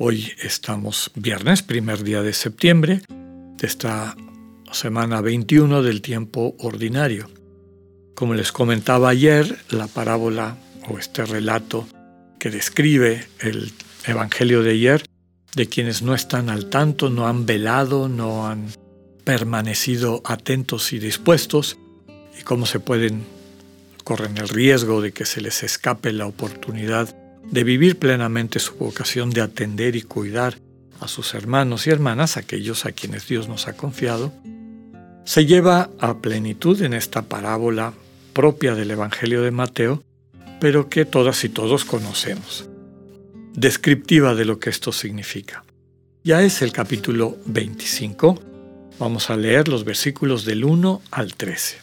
Hoy estamos viernes, primer día de septiembre, de esta semana 21 del tiempo ordinario. Como les comentaba ayer, la parábola o este relato que describe el Evangelio de ayer, de quienes no están al tanto, no han velado, no han permanecido atentos y dispuestos, y cómo se pueden, corren el riesgo de que se les escape la oportunidad de vivir plenamente su vocación de atender y cuidar a sus hermanos y hermanas, aquellos a quienes Dios nos ha confiado, se lleva a plenitud en esta parábola propia del Evangelio de Mateo, pero que todas y todos conocemos, descriptiva de lo que esto significa. Ya es el capítulo 25, vamos a leer los versículos del 1 al 13.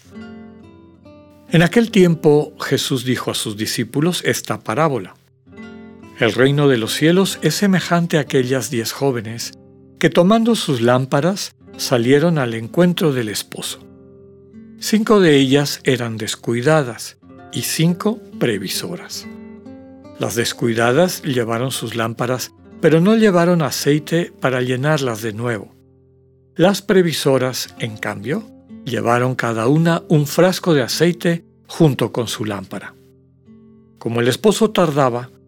En aquel tiempo Jesús dijo a sus discípulos esta parábola. El reino de los cielos es semejante a aquellas diez jóvenes que tomando sus lámparas salieron al encuentro del esposo. Cinco de ellas eran descuidadas y cinco previsoras. Las descuidadas llevaron sus lámparas, pero no llevaron aceite para llenarlas de nuevo. Las previsoras, en cambio, llevaron cada una un frasco de aceite junto con su lámpara. Como el esposo tardaba,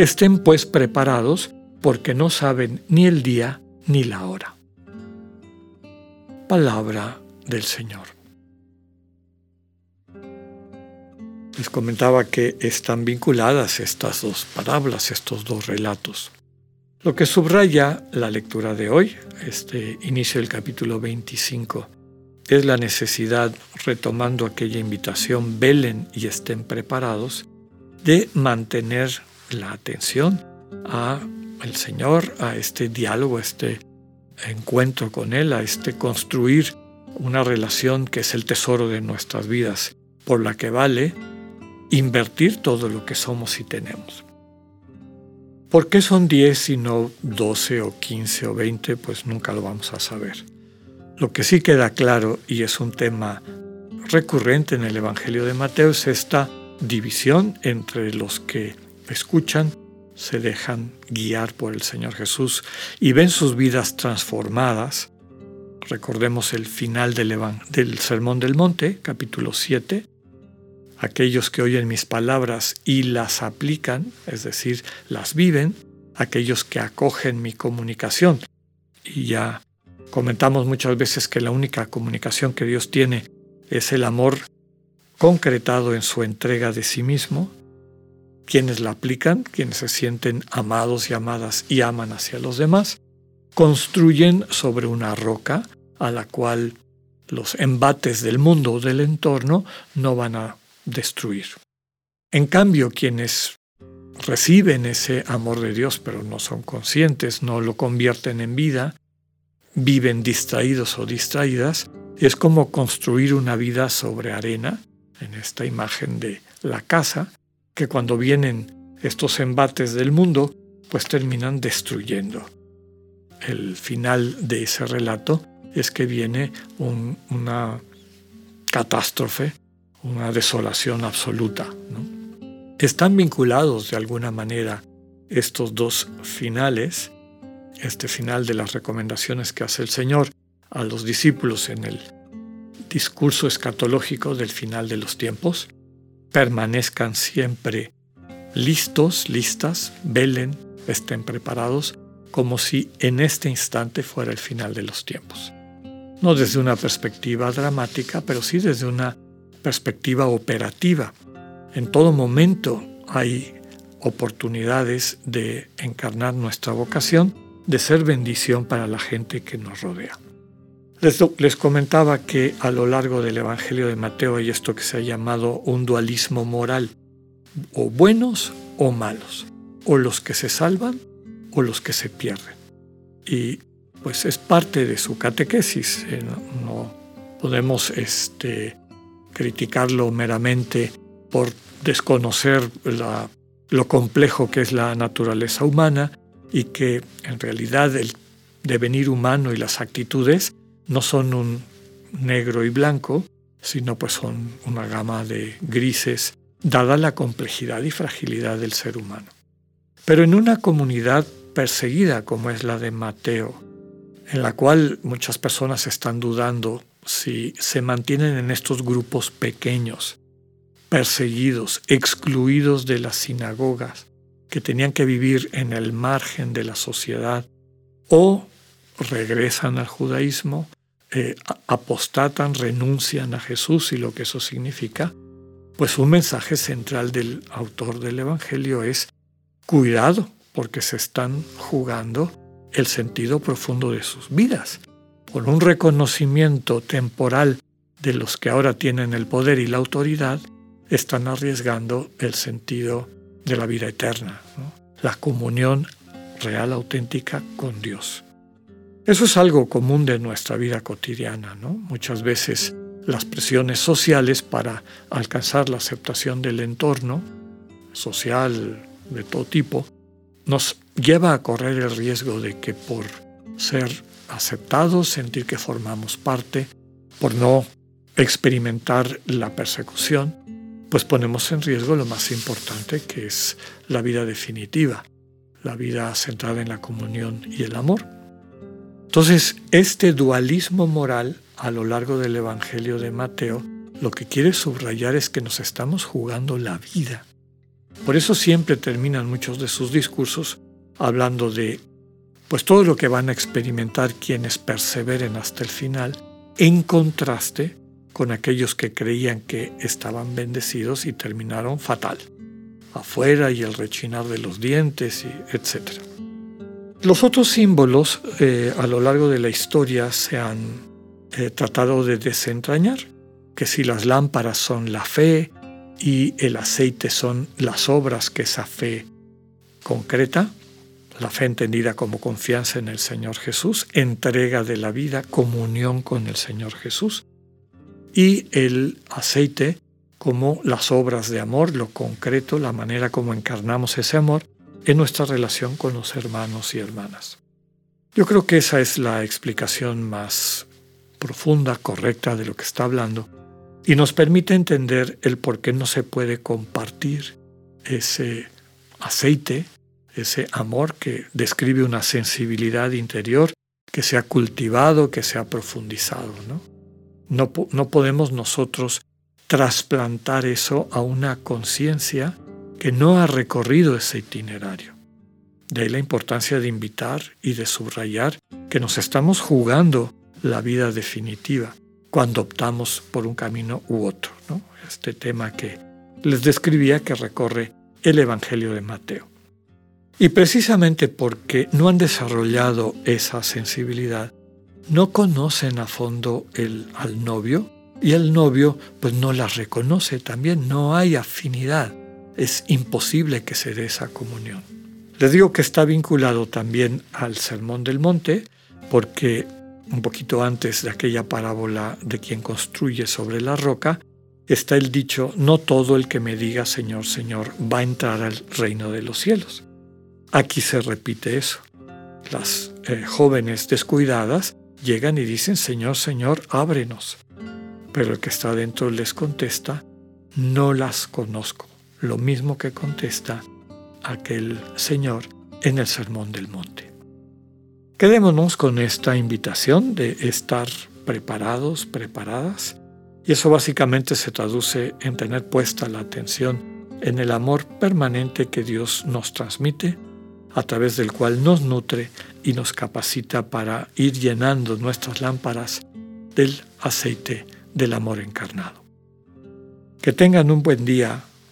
Estén pues preparados porque no saben ni el día ni la hora. Palabra del Señor. Les comentaba que están vinculadas estas dos parábolas, estos dos relatos. Lo que subraya la lectura de hoy, este inicio del capítulo 25, es la necesidad, retomando aquella invitación, velen y estén preparados, de mantener la atención a el Señor, a este diálogo, a este encuentro con Él, a este construir una relación que es el tesoro de nuestras vidas, por la que vale invertir todo lo que somos y tenemos. ¿Por qué son 10 y no 12 o 15 o 20? Pues nunca lo vamos a saber. Lo que sí queda claro, y es un tema recurrente en el Evangelio de Mateo, es esta división entre los que escuchan, se dejan guiar por el Señor Jesús y ven sus vidas transformadas. Recordemos el final del, Sermón del Monte, capítulo 7. Aquellos que oyen mis palabras y las aplican, es decir, las viven, aquellos que acogen mi comunicación. Y ya comentamos muchas veces que la única comunicación que Dios tiene es el amor concretado en su entrega de sí mismo, quienes la aplican, quienes se sienten amados y amadas y aman hacia los demás, construyen sobre una roca a la cual los embates del mundo o del entorno no van a destruir. En cambio, quienes reciben ese amor de Dios pero no son conscientes, no lo convierten en vida, viven distraídos o distraídas, es como construir una vida sobre arena, en esta imagen de la casa, que cuando vienen estos embates del mundo, pues terminan destruyendo. el final de ese relato es que viene una catástrofe, una desolación absoluta. Están vinculados de alguna manera estos dos finales, este final de las recomendaciones que hace el Señor a los discípulos en el discurso escatológico del final de los tiempos, permanezcan siempre listos, listas, velen, estén preparados, como si en este instante fuera el final de los tiempos. No desde una perspectiva dramática, pero sí desde una perspectiva operativa. En todo momento hay oportunidades de encarnar nuestra vocación, de ser bendición para la gente que nos rodea. Les, comentaba que a lo largo del Evangelio de Mateo hay esto que se ha llamado un dualismo moral, o buenos o malos, o los que se salvan o los que se pierden. Y pues es parte de su catequesis, eh, no, podemos este, criticarlo meramente por desconocer lo complejo que es la naturaleza humana y que en realidad el devenir humano y las actitudes no son un negro y blanco, sino pues son una gama de grises, dada la complejidad y fragilidad del ser humano. Pero en una comunidad perseguida como es la de Mateo, en la cual muchas personas están dudando si se mantienen en estos grupos pequeños, perseguidos, excluidos de las sinagogas, que tenían que vivir en el margen de la sociedad, o regresan al judaísmo, eh, apostatan, renuncian a Jesús y lo que eso significa, pues un mensaje central del autor del Evangelio es cuidado, porque se están jugando el sentido profundo de sus vidas. Por un reconocimiento temporal de los que ahora tienen el poder y la autoridad, están arriesgando el sentido de la vida eterna, la comunión real, auténtica con Dios. Eso es algo común de nuestra vida cotidiana, ¿no? Muchas veces las presiones sociales para alcanzar la aceptación del entorno social de todo tipo nos lleva a correr el riesgo de que por ser aceptados, sentir que formamos parte, por no experimentar la persecución, pues ponemos en riesgo lo más importante que es la vida definitiva, la vida centrada en la comunión y el amor. Entonces, este dualismo moral a lo largo del Evangelio de Mateo lo que quiere subrayar es que nos estamos jugando la vida. Por eso siempre terminan muchos de sus discursos hablando de pues todo lo que van a experimentar quienes perseveren hasta el final, en contraste con aquellos que creían que estaban bendecidos y terminaron fatal, afuera y el rechinar de los dientes, y etc. Los otros símbolos eh, a lo largo de la historia se han eh, tratado de desentrañar, que si las lámparas son la fe y el aceite son las obras que esa fe concreta, la fe entendida como confianza en el Señor Jesús, entrega de la vida, comunión con el Señor Jesús, y el aceite como las obras de amor, lo concreto, la manera como encarnamos ese amor, en nuestra relación con los hermanos y hermanas. Yo creo que esa es la explicación más profunda, correcta de lo que está hablando y nos permite entender el por qué no se puede compartir ese aceite, ese amor que describe una sensibilidad interior que se ha cultivado, que se ha profundizado. ¿no? No, no podemos nosotros trasplantar eso a una conciencia que no ha recorrido ese itinerario. De ahí la importancia de invitar y de subrayar que nos estamos jugando la vida definitiva cuando optamos por un camino u otro. Este tema que les describía que recorre el Evangelio de Mateo. Y precisamente porque no han desarrollado esa sensibilidad, no conocen a fondo el, al novio y el novio pues no la reconoce también, no hay afinidad es imposible que se dé esa comunión. Les digo que está vinculado también al Sermón del Monte, porque un poquito antes de aquella parábola de quien construye sobre la roca, está el dicho, no todo el que me diga Señor, Señor va a entrar al reino de los cielos. Aquí se repite eso. Las eh, jóvenes descuidadas llegan y dicen, Señor, Señor, ábrenos. Pero el que está dentro les contesta, no las conozco. Lo mismo que contesta aquel Señor en el Sermón del Monte. Quedémonos con esta invitación de estar preparados, preparadas, y eso básicamente se traduce en tener puesta la atención en el amor permanente que Dios nos transmite, a través del cual nos nutre y nos capacita para ir llenando nuestras lámparas del aceite del amor encarnado. Que tengan un buen día,